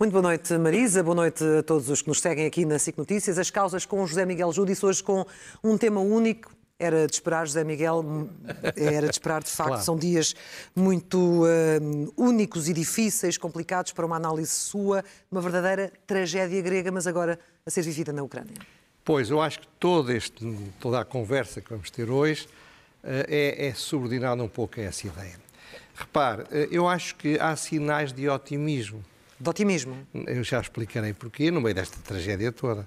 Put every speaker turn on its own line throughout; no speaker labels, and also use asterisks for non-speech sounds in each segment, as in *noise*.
Muito boa noite, Marisa. Boa noite a todos os que nos seguem aqui na SIC Notícias. As causas com José Miguel Júdice, hoje com um tema único. Era de esperar, José Miguel, era de esperar, de facto. Claro. São dias muito uh, únicos e difíceis, complicados para uma análise sua, uma verdadeira tragédia grega, mas agora a ser vivida na Ucrânia.
Pois, eu acho que todo este, toda a conversa que vamos ter hoje uh, é, é subordinada um pouco a essa ideia. Repare, uh, eu acho que há sinais de otimismo
de otimismo.
Eu já explicarei porquê no meio desta tragédia toda.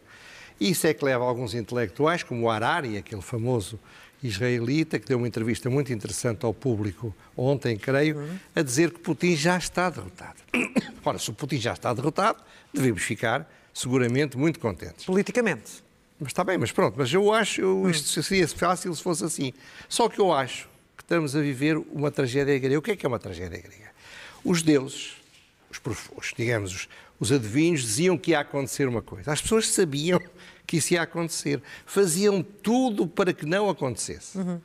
Isso é que leva alguns intelectuais, como o Harari, aquele famoso israelita, que deu uma entrevista muito interessante ao público ontem, creio, uhum. a dizer que Putin já está derrotado. *coughs* Ora, se o Putin já está derrotado, devemos ficar seguramente muito contentes.
Politicamente.
Mas está bem, mas pronto, mas eu acho, eu, hum. isto seria fácil se fosse assim. Só que eu acho que estamos a viver uma tragédia grega. O que é que é uma tragédia grega? Os deuses os, os digamos, os, os adivinhos diziam que ia acontecer uma coisa. As pessoas sabiam *laughs* que isso ia acontecer. Faziam tudo para que não acontecesse. Uhum.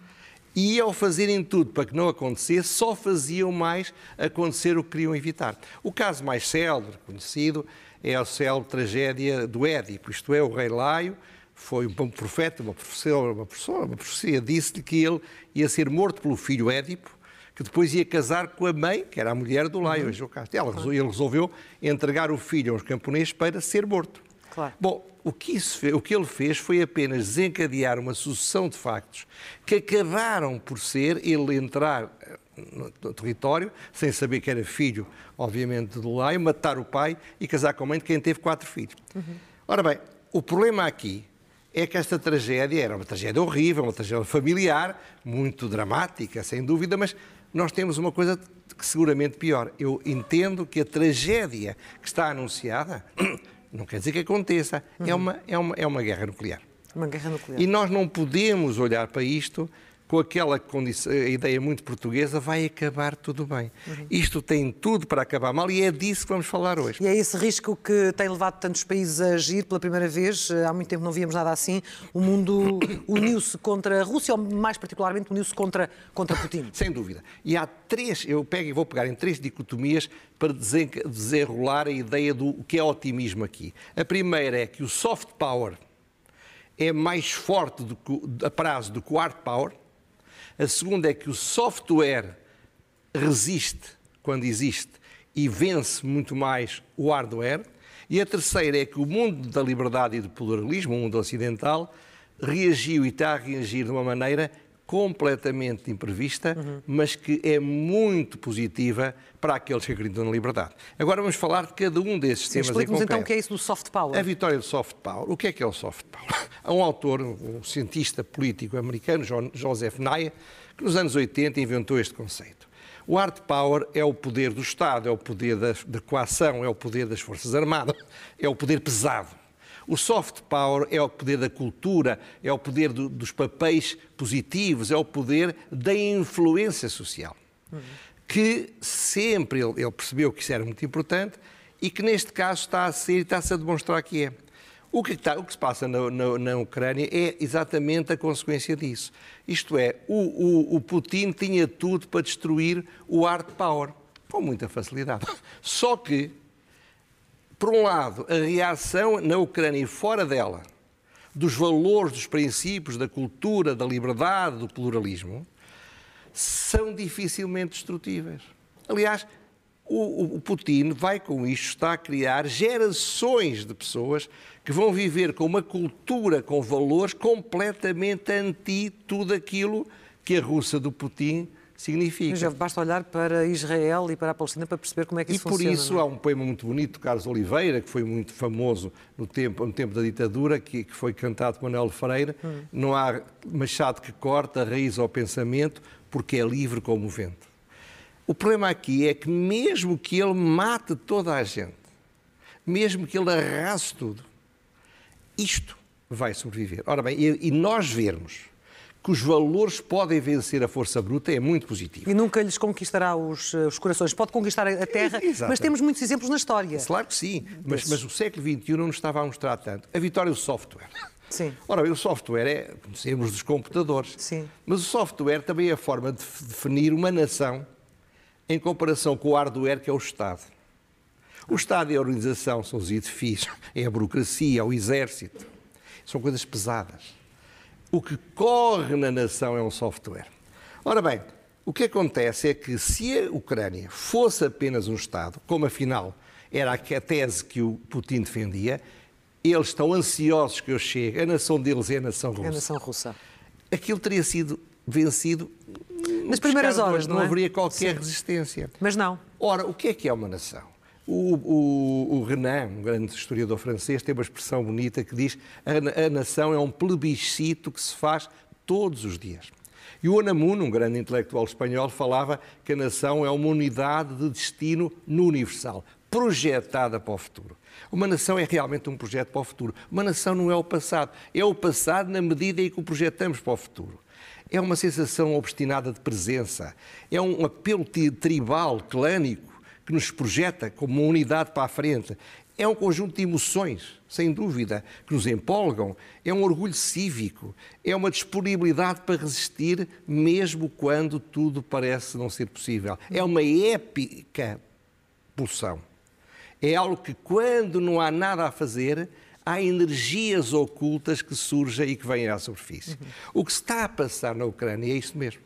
E ao fazerem tudo para que não acontecesse, só faziam mais acontecer o que queriam evitar. O caso mais célebre, conhecido, é a célebre tragédia do Édipo, isto é, o rei Laio foi um profeta, uma profecia, uma profecia, uma profecia disse-lhe que ele ia ser morto pelo filho Édipo que depois ia casar com a mãe, que era a mulher do Laio, uhum. Ela, ele resolveu entregar o filho aos camponeses para ser morto. Claro. Bom, o que, isso, o que ele fez foi apenas desencadear uma sucessão de factos que acabaram por ser ele entrar eh, no território, sem saber que era filho, obviamente, do Laio, matar o pai e casar com a mãe de quem teve quatro filhos. Uhum. Ora bem, o problema aqui é que esta tragédia era uma tragédia horrível, uma tragédia familiar, muito dramática, sem dúvida, mas nós temos uma coisa que seguramente pior. Eu entendo que a tragédia que está anunciada *coughs* não quer dizer que aconteça. É uhum. É, uma, é, uma, é uma guerra nuclear.
Uma guerra nuclear.
E nós não podemos olhar para isto com aquela condição, ideia muito portuguesa, vai acabar tudo bem. Uhum. Isto tem tudo para acabar mal e é disso que vamos falar hoje.
E é esse risco que tem levado tantos países a agir pela primeira vez. Há muito tempo não víamos nada assim. O mundo *coughs* uniu-se contra a Rússia, ou mais particularmente uniu-se contra, contra Putin. *coughs*
Sem dúvida. E há três, eu pego e vou pegar em três dicotomias para desenrolar a ideia do que é otimismo aqui. A primeira é que o soft power é mais forte do que, a prazo do que o hard power a segunda é que o software resiste quando existe e vence muito mais o hardware. E a terceira é que o mundo da liberdade e do pluralismo, o mundo ocidental, reagiu e está a reagir de uma maneira completamente imprevista, uhum. mas que é muito positiva para aqueles que acreditam na liberdade. Agora vamos falar de cada um desses Sim, temas
Explique-nos então o que é isso do soft power.
A vitória do soft power. O que é que é o soft power? *laughs* Há um autor, um cientista político americano, Joseph Nye, que nos anos 80 inventou este conceito. O hard power é o poder do Estado, é o poder da, da coação, é o poder das Forças Armadas, é o poder pesado. O soft power é o poder da cultura, é o poder do, dos papéis positivos, é o poder da influência social. Uhum. Que sempre ele, ele, percebeu que isso era muito importante e que neste caso está a ser e está-se a demonstrar que é. O que, está, o que se passa na, na, na, Ucrânia é exatamente a consequência disso. Isto é, o, o, o Putin tinha tudo para destruir o hard power, com muita facilidade. Só que por um lado, a reação na Ucrânia e fora dela dos valores, dos princípios, da cultura, da liberdade, do pluralismo, são dificilmente destrutíveis. Aliás, o, o, Putin vai com isto, está a criar gerações de pessoas que vão viver com uma cultura, com valores completamente anti tudo aquilo que a Rússia do Putin significa.
Já basta olhar para Israel e para a Palestina para perceber como é que isso
funciona.
E por
isso é? há um poema muito bonito de Carlos Oliveira, que foi muito famoso no tempo, no tempo da ditadura, que, que foi cantado por Manuel Freire. Hum. Não há machado que corta a raiz ao pensamento, porque é livre como o vento. O problema aqui é que mesmo que ele mate toda a gente, mesmo que ele arrase tudo, isto vai sobreviver. Ora bem, e, e nós vermos que os valores podem vencer a força bruta é muito positivo.
E nunca lhes conquistará os, eh, os corações. Pode conquistar a terra, mas temos muitos exemplos na história.
Claro que sim, mas, mas o século XXI não nos estava a mostrar tanto. A vitória do software.
Sim.
Ora bem, o software é, conhecemos dos computadores,
Sim.
mas o software também é a forma de definir uma nação em comparação com o hardware que é o Estado. O Estado é a organização, são os edifícios, é a burocracia, é o exército. São coisas pesadas. O que corre na nação é um software. Ora bem, o que acontece é que se a Ucrânia fosse apenas um Estado, como afinal era a tese que o Putin defendia, eles estão ansiosos que eu chegue, a nação deles é a nação russa. É
a nação russa.
Aquilo teria sido vencido
nas primeiras horas,
não,
não
é? haveria qualquer Sim. resistência.
Mas não.
Ora, o que é que é uma nação? O, o, o, Renan, um grande historiador francês, tem uma expressão bonita que diz a, a nação é um plebiscito que se faz todos os dias. E o Unamuno, um grande intelectual espanhol, falava que a nação é uma unidade de destino no universal, projetada para o futuro. Uma nação é realmente um projeto para o futuro. Uma nação não é o passado. É o passado na medida em que o projetamos para o futuro. É uma sensação obstinada de presença. É um apelo tribal, clânico, que nos projeta como uma unidade para a frente. É um conjunto de emoções, sem dúvida, que nos empolgam. É um orgulho cívico. É uma disponibilidade para resistir, mesmo quando tudo parece não ser possível. É uma épica pulsão. É algo que, quando não há nada a fazer, há energias ocultas que surgem e que vêm à superfície. Uhum. O que está a passar na Ucrânia é isso mesmo.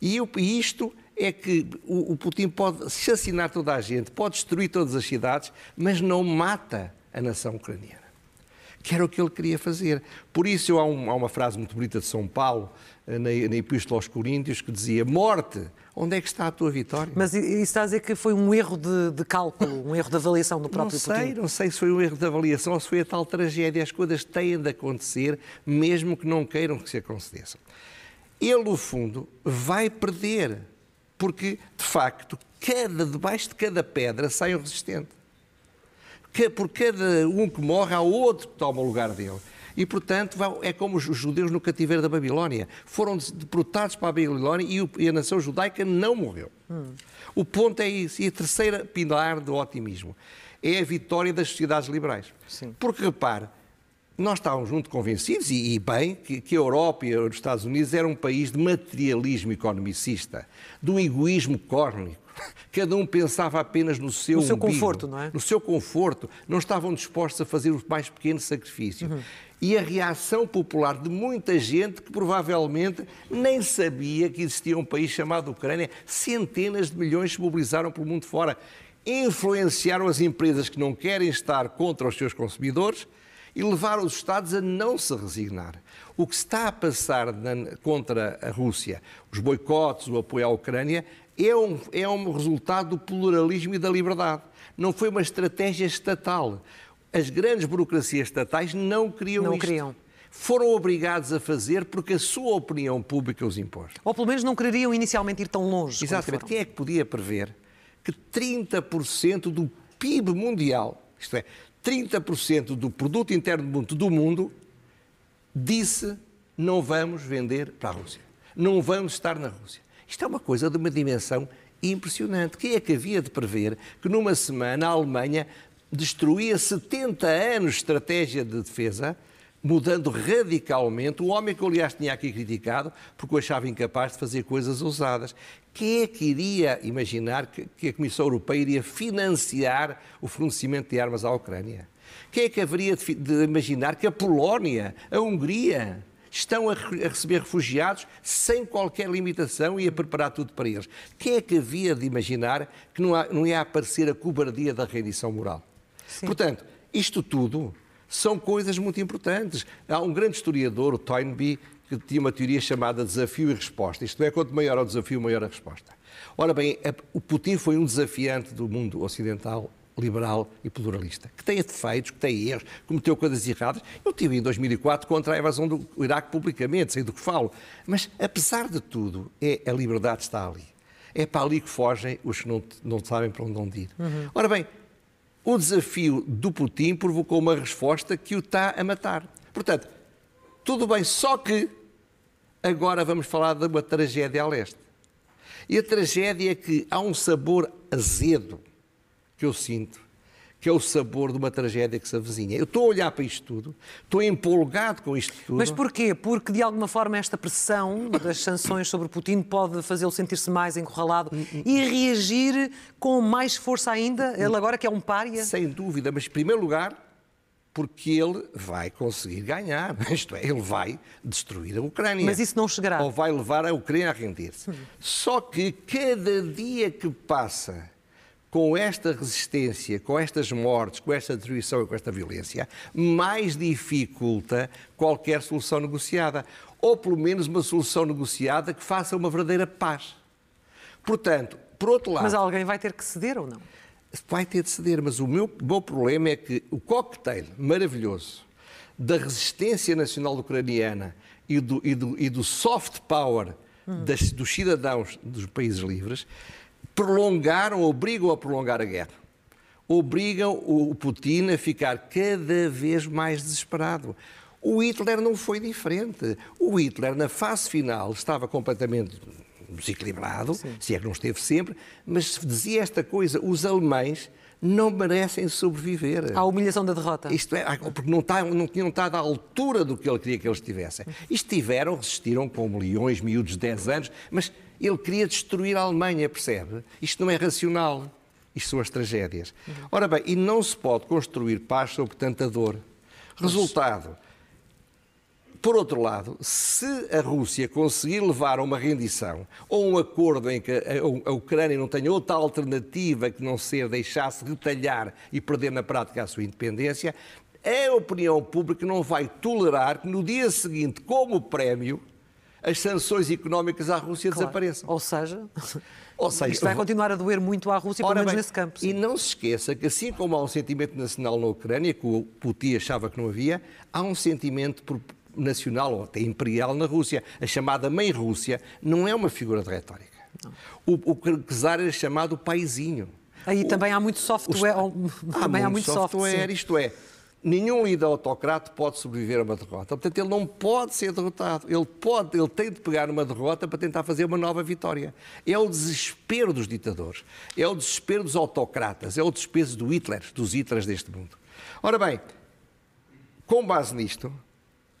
E, e isto é que o, o Putin pode assassinar toda a gente, pode destruir todas as cidades, mas não mata a nação ucraniana. Que era o que ele queria fazer. Por isso, há, um, há uma frase muito bonita de São Paulo, eh, na, na Epístola aos Coríntios, que dizia: Morte, onde é que está a tua vitória?
Mas isso está a dizer que foi um erro de, de cálculo, um erro de avaliação do próprio
não sei,
Putin?
Não sei se foi um erro de avaliação ou se foi a tal tragédia. As coisas têm de acontecer, mesmo que não queiram que se aconteçam. Ele, no fundo, vai perder porque, de facto, cada, debaixo de cada pedra sai um resistente. Por cada um que morre, há outro que toma o lugar dele. E, portanto, é como os judeus no cativeiro da Babilónia. Foram deportados para a Babilónia e a nação judaica não morreu. Hum. O ponto é isso. E a terceira pilar do otimismo é a vitória das sociedades liberais. Sim. Porque, repare, nós estávamos muito convencidos, e, e bem, que, que, a Europa e os Estados Unidos eram um país de materialismo economicista, do egoísmo cósmico. *laughs* Cada um pensava apenas no seu
No seu
umbigo,
conforto, não é?
No seu conforto. Não estavam dispostos a fazer o mais pequeno sacrifício. Uhum. E a reação popular de muita gente que provavelmente nem sabia que existia um país chamado Ucrânia. Centenas de milhões se mobilizaram pelo mundo fora. Influenciaram as empresas que não querem estar contra os seus consumidores e levar os Estados a não se resignar. O que está a passar na, contra a Rússia, os boicotes, o apoio à Ucrânia, é um, é um resultado do pluralismo e da liberdade. Não foi uma estratégia estatal. As grandes burocracias estatais não queriam
não
isto.
Queriam.
Foram obrigados a fazer porque a sua opinião pública os impôs.
Ou pelo menos não queriam inicialmente ir tão longe.
Exatamente. Quem é que podia prever que 30% do PIB mundial, isto é, 30% do produto interno bruto do mundo disse não vamos vender para a Rússia. Não vamos estar na Rússia. Isto é uma coisa de uma dimensão impressionante. Quem é que havia de prever que numa semana a Alemanha destruía 70 anos de estratégia de defesa, mudando radicalmente, o homem que, aliás, tinha aqui criticado, porque o achava incapaz de fazer coisas ousadas. Quem é que iria imaginar que, a Comissão Europeia iria financiar o fornecimento de armas à Ucrânia? Quem é que haveria de, de imaginar que a Polónia, a Hungria, estão a, a, receber refugiados sem qualquer limitação e a preparar tudo para eles? Quem é que havia de imaginar que não, há, não ia aparecer a cobardia da rendição moral? Sim. Portanto, isto tudo são coisas muito importantes. Há um grande historiador, o Toynbee, que tinha uma teoria chamada desafio e resposta. Isto é, quanto maior o desafio, maior a resposta. Ora bem, o Putin foi um desafiante do mundo ocidental liberal e pluralista, que tem defeitos, que tem erros, cometeu coisas erradas. Eu tive em 2004 contra a invasão do Iraque publicamente, sei do que falo. Mas, apesar de tudo, é a liberdade está ali. É para ali que fogem os que não, não sabem para onde ir. Uhum. Ora bem, o desafio do Putin provocou uma resposta que o está a matar. Portanto, tudo bem, só que agora vamos falar de uma tragédia a leste. E a tragédia é que há um sabor azedo que eu sinto, que é o sabor de uma tragédia que se avizinha. Eu estou a olhar para isto tudo, estou empolgado com isto tudo.
Mas porquê? Porque de alguma forma esta pressão das sanções sobre Putin pode fazê-lo sentir-se mais encurralado e reagir com mais força ainda, ele agora que é um pária?
Sem dúvida, mas em primeiro lugar, porque ele vai conseguir ganhar, *laughs* isto é, ele vai destruir a Ucrânia.
Mas isso não chegará.
Ou vai levar a Ucrânia a render-se. Só que cada dia que passa com esta resistência, com estas mortes, com esta destruição e com esta violência, mais dificulta qualquer solução negociada. Ou pelo menos uma solução negociada que faça uma verdadeira paz. Portanto, por outro lado.
Mas alguém vai ter que ceder ou não?
Vai ter de ceder, mas o meu, o meu problema é que o cocktail maravilhoso da resistência nacional ucraniana e do, e do, e do soft power hum. das, dos cidadãos dos países livres prolongaram, obrigam a prolongar a guerra. Obrigam o Putin a ficar cada vez mais desesperado. O Hitler não foi diferente. O Hitler, na fase final, estava completamente desequilibrado, Sim. se é que não esteve sempre, mas dizia esta coisa: os alemães não merecem sobreviver.
À humilhação da derrota.
Isto é, porque não, está, não tinham estado à altura do que ele queria que eles tivessem. Estiveram, resistiram com milhões, miúdos de 10 anos, mas ele queria destruir a Alemanha, percebe? Isto não é racional. Isto são as tragédias. Ora bem, e não se pode construir paz sobre tanta dor. Resultado. Por outro lado, se a Rússia conseguir levar a uma rendição ou um acordo em que a Ucrânia não tenha outra alternativa que não ser deixar-se retalhar e perder na prática a sua independência, a opinião pública não vai tolerar que no dia seguinte, como prémio, as sanções económicas à Rússia claro. desapareçam.
Ou seja, Ou seja, isto vai continuar a doer muito à Rússia, pelo menos bem, nesse campo.
Sim. E não se esqueça que, assim como há um sentimento nacional na Ucrânia, que o Putin achava que não havia, há um sentimento nacional ou até imperial na Rússia. A chamada Mãe Rússia não é uma figura de retórica. O, o czar era chamado paizinho.
Aí o, também há muito software.
há também muito há muito software, software isto é, nenhum líder autocrata pode sobreviver a uma derrota. Portanto, ele não pode ser derrotado. Ele, pode, ele tem de pegar uma derrota para tentar fazer uma nova vitória. É o desespero dos ditadores, é o desespero dos autocratas, é o desespero do Hitler, dos Hitlers deste mundo. Ora bem, com base nisto,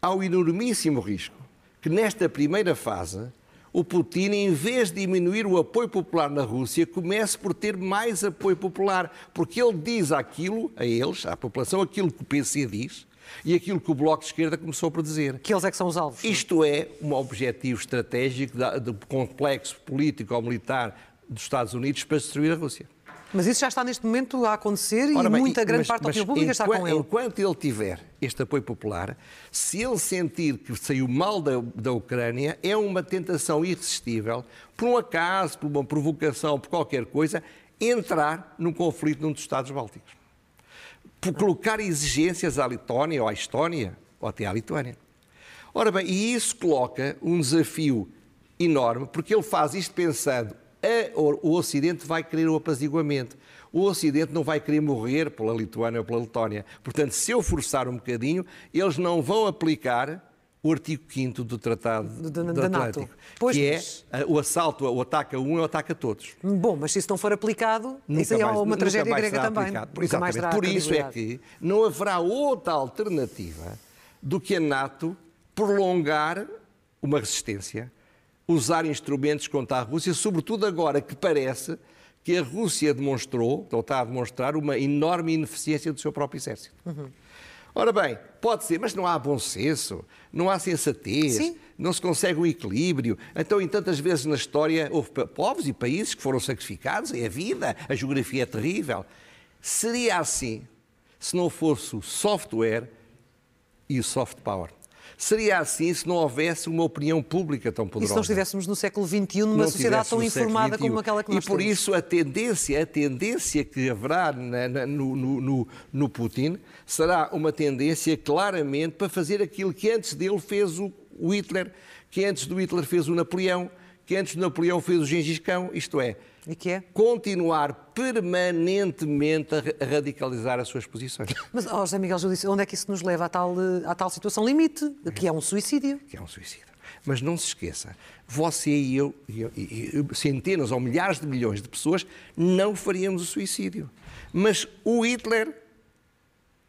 há o enormíssimo risco que nesta primeira fase o Putin, em vez de diminuir o apoio popular na Rússia, comece por ter mais apoio popular, porque ele diz aquilo, a eles, à população, aquilo que o PC diz e aquilo que o Bloco de Esquerda começou por dizer.
Que eles é que são os alvos.
Isto é um objetivo estratégico do complexo político ou militar dos Estados Unidos para destruir a Rússia.
Mas isso já está neste momento a acontecer Ora, e bem, muita grande mas, parte da opinião pública
está
com ele.
Enquanto ele tiver este apoio popular, se ele sentir que saiu mal da, da Ucrânia, é uma tentação irresistível, por um acaso, por uma provocação, por qualquer coisa, entrar num conflito num dos Estados Bálticos. Por colocar exigências à Letónia ou à Estónia ou até à Lituânia. Ora bem, e isso coloca um desafio enorme, porque ele faz isto pensando o Ocidente vai querer o apaziguamento. O Ocidente não vai querer morrer pela Lituânia ou pela Letónia. Portanto, se eu forçar um bocadinho, eles não vão aplicar o artigo 5 do Tratado do, do, do Atlântico, pois, que é o assalto, o ataque a um e o ataque a todos.
Bom, mas se isso não for aplicado, nunca isso é mais, uma tragédia grega também.
Por, exatamente. Por isso é que não haverá outra alternativa do que a NATO prolongar uma resistência usar instrumentos contra a Rússia, sobretudo agora que parece que a Rússia demonstrou, ou está a demonstrar, uma enorme ineficiência do seu próprio exército. Uhum. Ora bem, pode ser, mas não há bom senso, não há sensatez, Sim. não se consegue um equilíbrio. Então, em tantas vezes na história, houve povos e países que foram sacrificados, é a vida, a geografia é terrível. Seria assim se não fosse o software e o soft power. Seria assim se não houvesse uma opinião pública tão poderosa.
E se não estivéssemos no século XXI, numa sociedade tão informada como aquela que nós
E por
temos.
isso a tendência, a tendência que haverá na, na, no, no, no, Putin será uma tendência claramente para fazer aquilo que antes dele fez o, o Hitler, que antes do Hitler fez o Napoleão, que antes do Napoleão fez o Gengis Khan, isto é,
e que é?
Continuar permanentemente a radicalizar as suas posições.
Mas, oh, José Miguel Júdice, onde é que isso nos leva à tal, à tal situação limite, que é um suicídio?
Que é um suicídio. Mas não se esqueça, você e eu, e eu, e centenas ou milhares de milhões de pessoas, não faríamos o suicídio. Mas o Hitler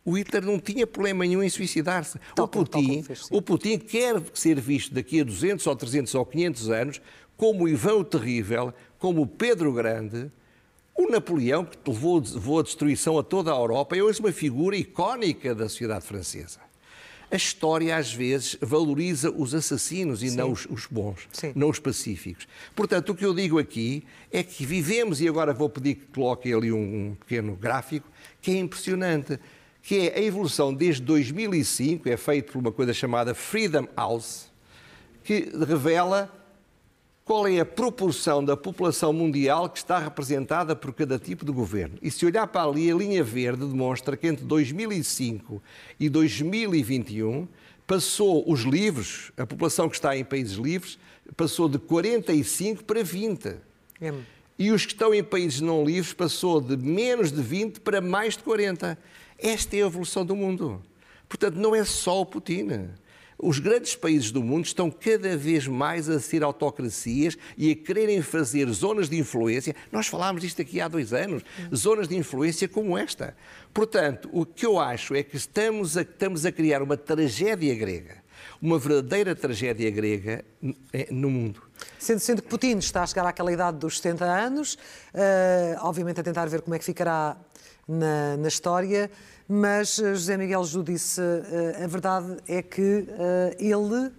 o Hitler não tinha problema nenhum em suicidar-se. O Putin, fez, o Putin quer ser visto daqui a 200 ou 300 ou 500 anos como Ivan o Terrível, como Pedro Grande, o Napoleão, que levou, levou a destruição a toda a Europa, é hoje uma figura icónica da sociedade francesa. A história, às vezes, valoriza os assassinos e Sim. não os, os bons, Sim. não os pacíficos. Portanto, o que eu digo aqui é que vivemos, e agora vou pedir que coloquem ali um, um pequeno gráfico, que é impressionante que é a evolução desde 2005, é feito por uma coisa chamada Freedom House, que revela qual é a proporção da população mundial que está representada por cada tipo de governo. E se olhar para ali, a linha verde demonstra que entre 2005 e 2021 passou os livros, a população que está em países livres, passou de 45 para 20. É. E os que estão em países não livres passou de menos de 20 para mais de 40. Esta é a evolução do mundo. Portanto, não é só o Putin. Os grandes países do mundo estão cada vez mais a ser autocracias e a quererem fazer zonas de influência. Nós falámos disto aqui há dois anos, zonas de influência como esta. Portanto, o que eu acho é que estamos a, estamos a criar uma tragédia grega, uma verdadeira tragédia grega eh, no mundo.
Sendo, sendo que Putin está a chegar àquela idade dos 70 anos, uh, obviamente a tentar ver como é que ficará na, na história, mas eh, José Miguel Ju disse uh, a verdade é que uh, ele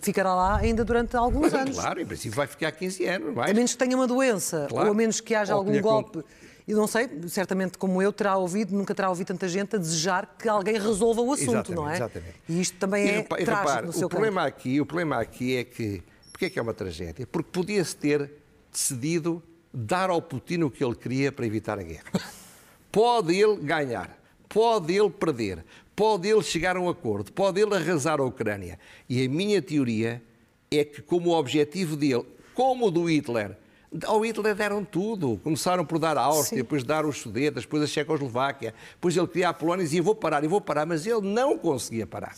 ficará lá ainda durante alguns anos.
Claro, em princípio vai ficar 15 anos. Mais.
A menos que tenha uma doença, claro. ou a menos que haja ou algum golpe. E não sei, certamente como eu, terá ouvido, nunca terá ouvido tanta gente a desejar que alguém resolva o assunto,
exatamente,
não é?
Exatamente.
E isto também e, é trágico no seu
o problema aqui O problema aqui é que, porque é que é uma tragédia? Porque podia-se ter decidido dar ao Putin o que ele queria para evitar a guerra. *laughs* Pode ele ganhar, pode ele perder, pode ele chegar a um acordo, pode ele arrasar a Ucrânia. E a minha teoria é que, como objetivo dele, como o do Hitler, ao Hitler deram tudo. Começaram por dar a Áustria, Sim. depois dar os Sudetas, depois a Checoslováquia, depois ele queria a Polónia e dizia vou parar, e vou parar, mas ele não conseguia parar.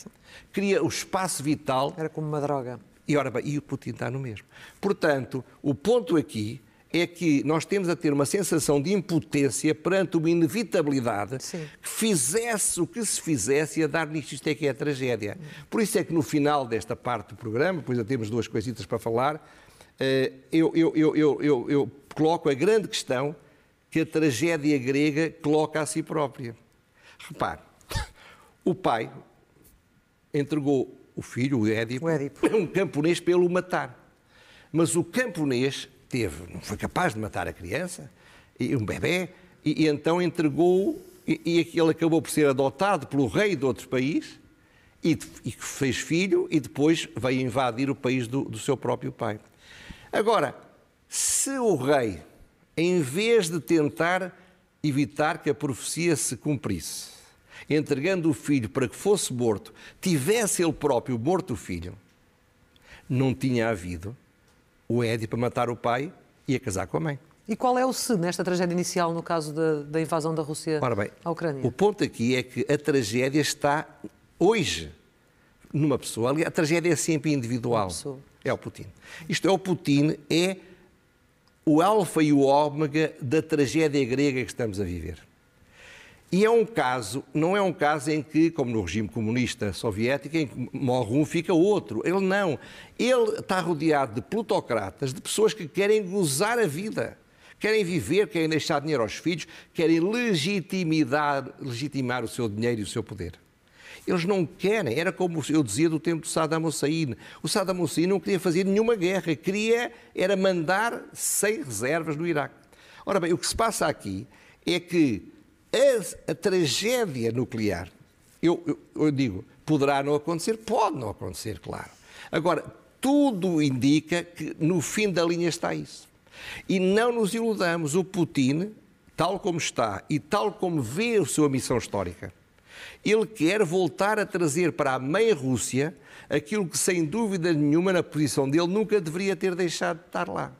Queria o espaço vital.
Era como uma droga.
E, ora bem, e o Putin está no mesmo. Portanto, o ponto aqui é que nós temos a ter uma sensação de impotência perante uma inevitabilidade Sim. que fizesse o que se fizesse a dar nisto. Isto é que é a tragédia. Por isso é que no final desta parte do programa, depois já temos duas coisitas para falar, eh, eu, eu, eu, eu coloco a grande questão que a tragédia grega coloca a si própria. Repare, o pai entregou o filho, o Édipo, o Édipo. *laughs* um camponês para ele o matar. Mas o camponês teve, não foi capaz de matar a criança, e um bebê, e, e então entregou e, e ele acabou por ser adotado pelo rei de outro país e, e fez filho e depois veio invadir o país do, do seu próprio pai. Agora, se o rei, em vez de tentar evitar que a profecia se cumprisse, entregando o filho para que fosse morto, tivesse ele próprio morto o filho, não tinha havido o Édipo para matar o pai e a casar com a mãe.
E qual é o se nesta tragédia inicial, no caso da, da invasão da Rússia bem, à Ucrânia?
O ponto aqui é que a tragédia está hoje numa pessoa. A tragédia é sempre individual. É o Putin. Isto é, o Putin é o alfa e o ômega da tragédia grega que estamos a viver. E é um caso, não é um caso em que, como no regime comunista soviético, em que morre um fica outro. Ele não. Ele está rodeado de plutocratas, de pessoas que querem gozar a vida, querem viver, querem deixar dinheiro aos filhos, querem legitimar, legitimar o seu dinheiro e o seu poder. Eles não querem, era como eu dizia do tempo do Saddam Hussein. O Saddam Hussein não queria fazer nenhuma guerra, queria era mandar sem reservas no Iraque. Ora bem, o que se passa aqui é que a, a tragédia nuclear, eu, eu, eu digo, poderá não acontecer? Pode não acontecer, claro. Agora, tudo indica que no fim da linha está isso. E não nos iludamos, o Putin, tal como está e tal como vê a sua missão histórica, ele quer voltar a trazer para a meia Rússia aquilo que, sem dúvida nenhuma, na posição dele, nunca deveria ter deixado de estar lá.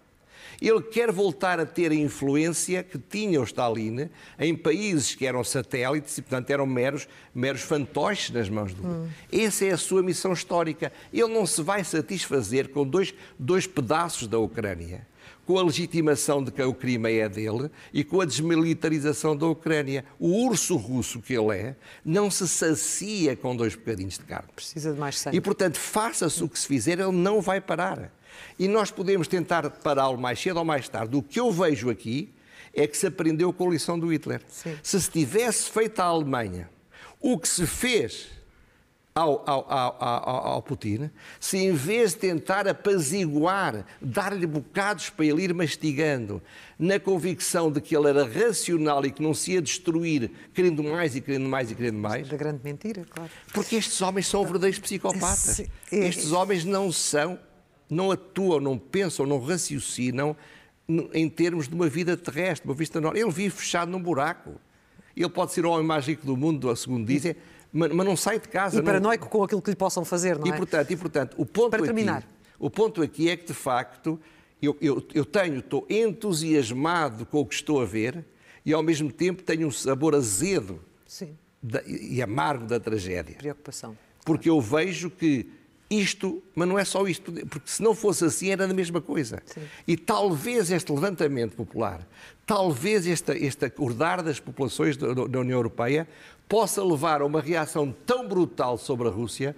Ele quer voltar a ter a influência que tinha o Stalin em países que eram satélites e, portanto, eram meros, meros fantoches nas mãos do mundo. Hum. Essa é a sua missão histórica. Ele não se vai satisfazer com dois, dois pedaços da Ucrânia com a legitimação de que o crime é dele e com a desmilitarização da Ucrânia. O urso russo que ele é não se sacia com dois bocadinhos de carne.
Precisa de mais sangue.
E, portanto, faça-se o que se fizer, ele não vai parar. E nós podemos tentar pará-lo mais cedo ou mais tarde. O que eu vejo aqui é que se aprendeu com a lição do Hitler. Sim. Se se tivesse feito a Alemanha o que se fez ao, ao, ao, ao, Putin, se em vez de tentar apaziguar, dar-lhe bocados para ele ir mastigando, na convicção de que ele era racional e que não se ia destruir, querendo mais e querendo mais e querendo mais.
Da grande mentira, claro.
Porque estes homens são verdadeiros psicopatas. É- estes homens não são, não atuam, não pensam, não raciocinam em termos de uma vida terrestre, uma vista normal. Ele vive fechado num buraco. Ele pode ser o homem mais rico do mundo, segundo dizem, mas, mas não sai de casa.
E paranoico não... com aquilo que lhe possam fazer, não
e,
é?
Portanto, e, portanto, o ponto
Para
aqui,
terminar.
O ponto aqui é que, de facto, eu, eu, eu tenho, estou entusiasmado com o que estou a ver e, ao mesmo tempo, tenho um sabor azedo da, e amargo da tragédia.
Preocupação.
Porque eu vejo que isto, mas não é só isto, porque se não fosse assim era a mesma coisa. Sim. E talvez este levantamento popular, talvez este, este acordar das populações da, da União Europeia possa levar a uma reação tão brutal sobre a Rússia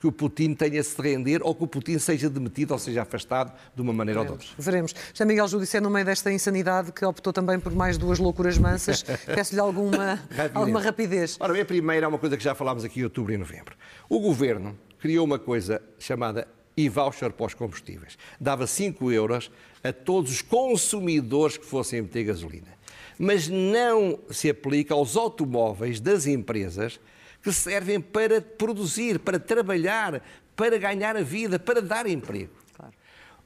que o Putin tenha -se de render ou que o Putin seja demitido ou seja afastado de uma maneira
Veremos.
ou de outra.
Veremos. Já Miguel Júdice é no meio desta insanidade que optou também por mais duas loucuras mansas. *laughs* Peço-lhe alguma, rapidez. alguma rapidez.
Ora bem, a primeira é uma coisa que já falámos aqui em outubro e novembro. O Governo criou uma coisa chamada e-voucher para os combustíveis. Dava 5 euros a todos os consumidores que fossem meter gasolina mas não se aplica aos automóveis das empresas que servem para produzir, para trabalhar, para ganhar a vida, para dar emprego. Claro.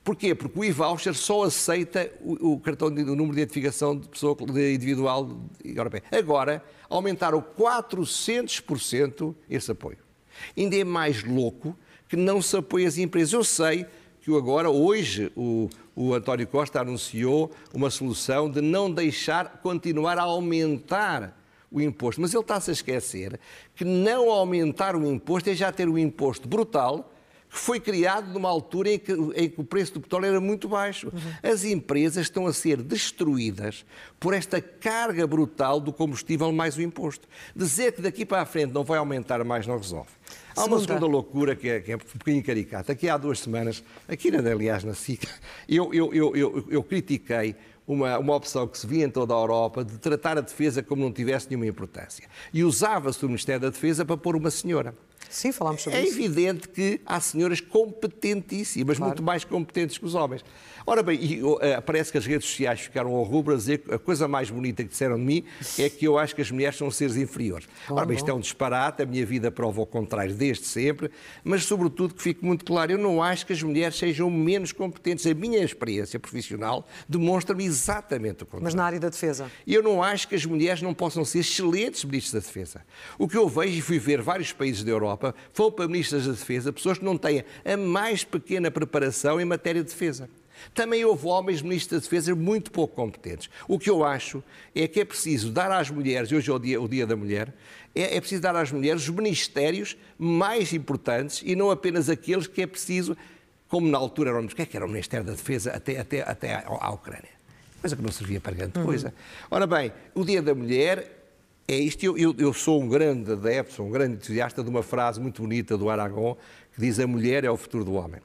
Porquê? Porque o e-voucher só aceita o, o cartão de o número de identificação de pessoa de individual europeia. Agora, aumentaram 400% esse apoio. Ainda é mais louco que não se apoie as empresas. Eu sei que agora, hoje, o, o António Costa anunciou uma solução de não deixar continuar a aumentar o imposto. Mas ele está-se a esquecer que não aumentar o imposto é já ter um imposto brutal que foi criado numa altura em que, em que, o preço do petróleo era muito baixo. Uhum. As empresas estão a ser destruídas por esta carga brutal do combustível mais o imposto. Dizer que daqui para a frente não vai aumentar mais não resolve. Há uma segunda loucura que é, que é um bocadinho caricata. Aqui há duas semanas, aqui aliás na SIC, eu, eu, eu, eu, eu critiquei uma, uma opção que se via em toda a Europa de tratar a defesa como não tivesse nenhuma importância. E usava-se o Ministério da Defesa para pôr uma senhora.
Sim, falámos sobre
é
isso.
É evidente que há senhoras competentíssimas, claro. muito mais competentes que os homens. Ora bem, e, uh, parece que as redes sociais ficaram ao rubro a dizer que a coisa mais bonita que disseram de mim é que eu acho que as mulheres são seres inferiores. Bom, Ora bem, isto é um disparate, a minha vida prova o contrário desde sempre, mas sobretudo que fique muito claro, eu não acho que as mulheres sejam menos competentes. A minha experiência profissional demonstra-me exatamente o contrário.
Mas na área da defesa?
Eu não acho que as mulheres não possam ser excelentes ministros da defesa. O que eu vejo, e fui ver vários países da Europa, Europa para ministras da Defesa pessoas que não têm a mais pequena preparação em matéria de defesa. Também houve homens ministros da Defesa muito pouco competentes. O que eu acho é que é preciso dar às mulheres, e hoje é o dia, o dia da Mulher, é, é preciso dar às mulheres os ministérios mais importantes e não apenas aqueles que é preciso, como na altura o que é que era o Ministério da Defesa até, até, até à, à Ucrânia? Coisa que não servia para grande coisa. Uhum. Ora bem, o Dia da Mulher é isto. Eu, eu, eu, sou um grande adepto, sou um grande entusiasta de uma frase muito bonita do Aragon que diz: A mulher é o futuro do homem.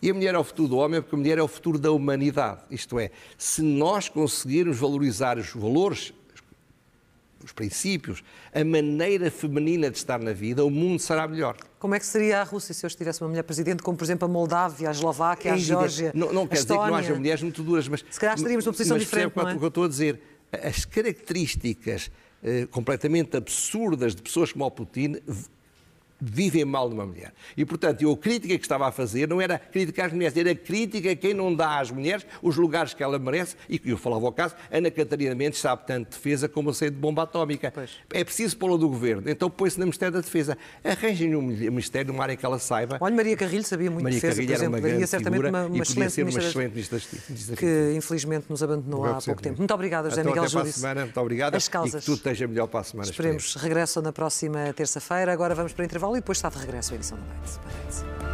E a mulher é o futuro do homem porque a mulher é o futuro da humanidade. Isto é, se nós conseguirmos valorizar os valores, os princípios, a maneira feminina de estar na vida, o mundo será melhor.
Como é que seria a Rússia se hoje tivesse uma mulher presidente, como por exemplo a Moldávia, a Eslováquia, a Geórgia?
Não, não quer dizer que não haja mulheres muito duras, mas.
Se calhar estaríamos numa posição
mas
diferente. Mas
é? o que eu estou a dizer. As características completamente absurdas de pessoas como o Putin vivem mal de uma mulher. E, portanto, eu a crítica que estava a fazer não era crítica às mulheres, era crítica a quem não dá às mulheres os lugares que ela merece, e eu falava ao caso, Ana Catarina Mendes sabe tanto de defesa como eu sei de bomba atómica. Pois. É preciso pô-la do governo, então põe-se no Ministério da Defesa. Arranjem um Ministério, numa área que ela saiba.
Olha, Maria Carrilho sabia muito
Maria
de defesa,
Carrilho
por exemplo,
era uma
certamente uma,
uma, excelente
ser
uma
excelente
ministra da
Que infelizmente nos abandonou há pouco tempo. Muito obrigada, José
então,
Miguel
até semana, muito obrigado.
As causas.
E que tudo esteja melhor para a semana.
Esperemos. Regressam na próxima terça-feira. Agora vamos para o intervalo e depois está de regresso a edição da noite.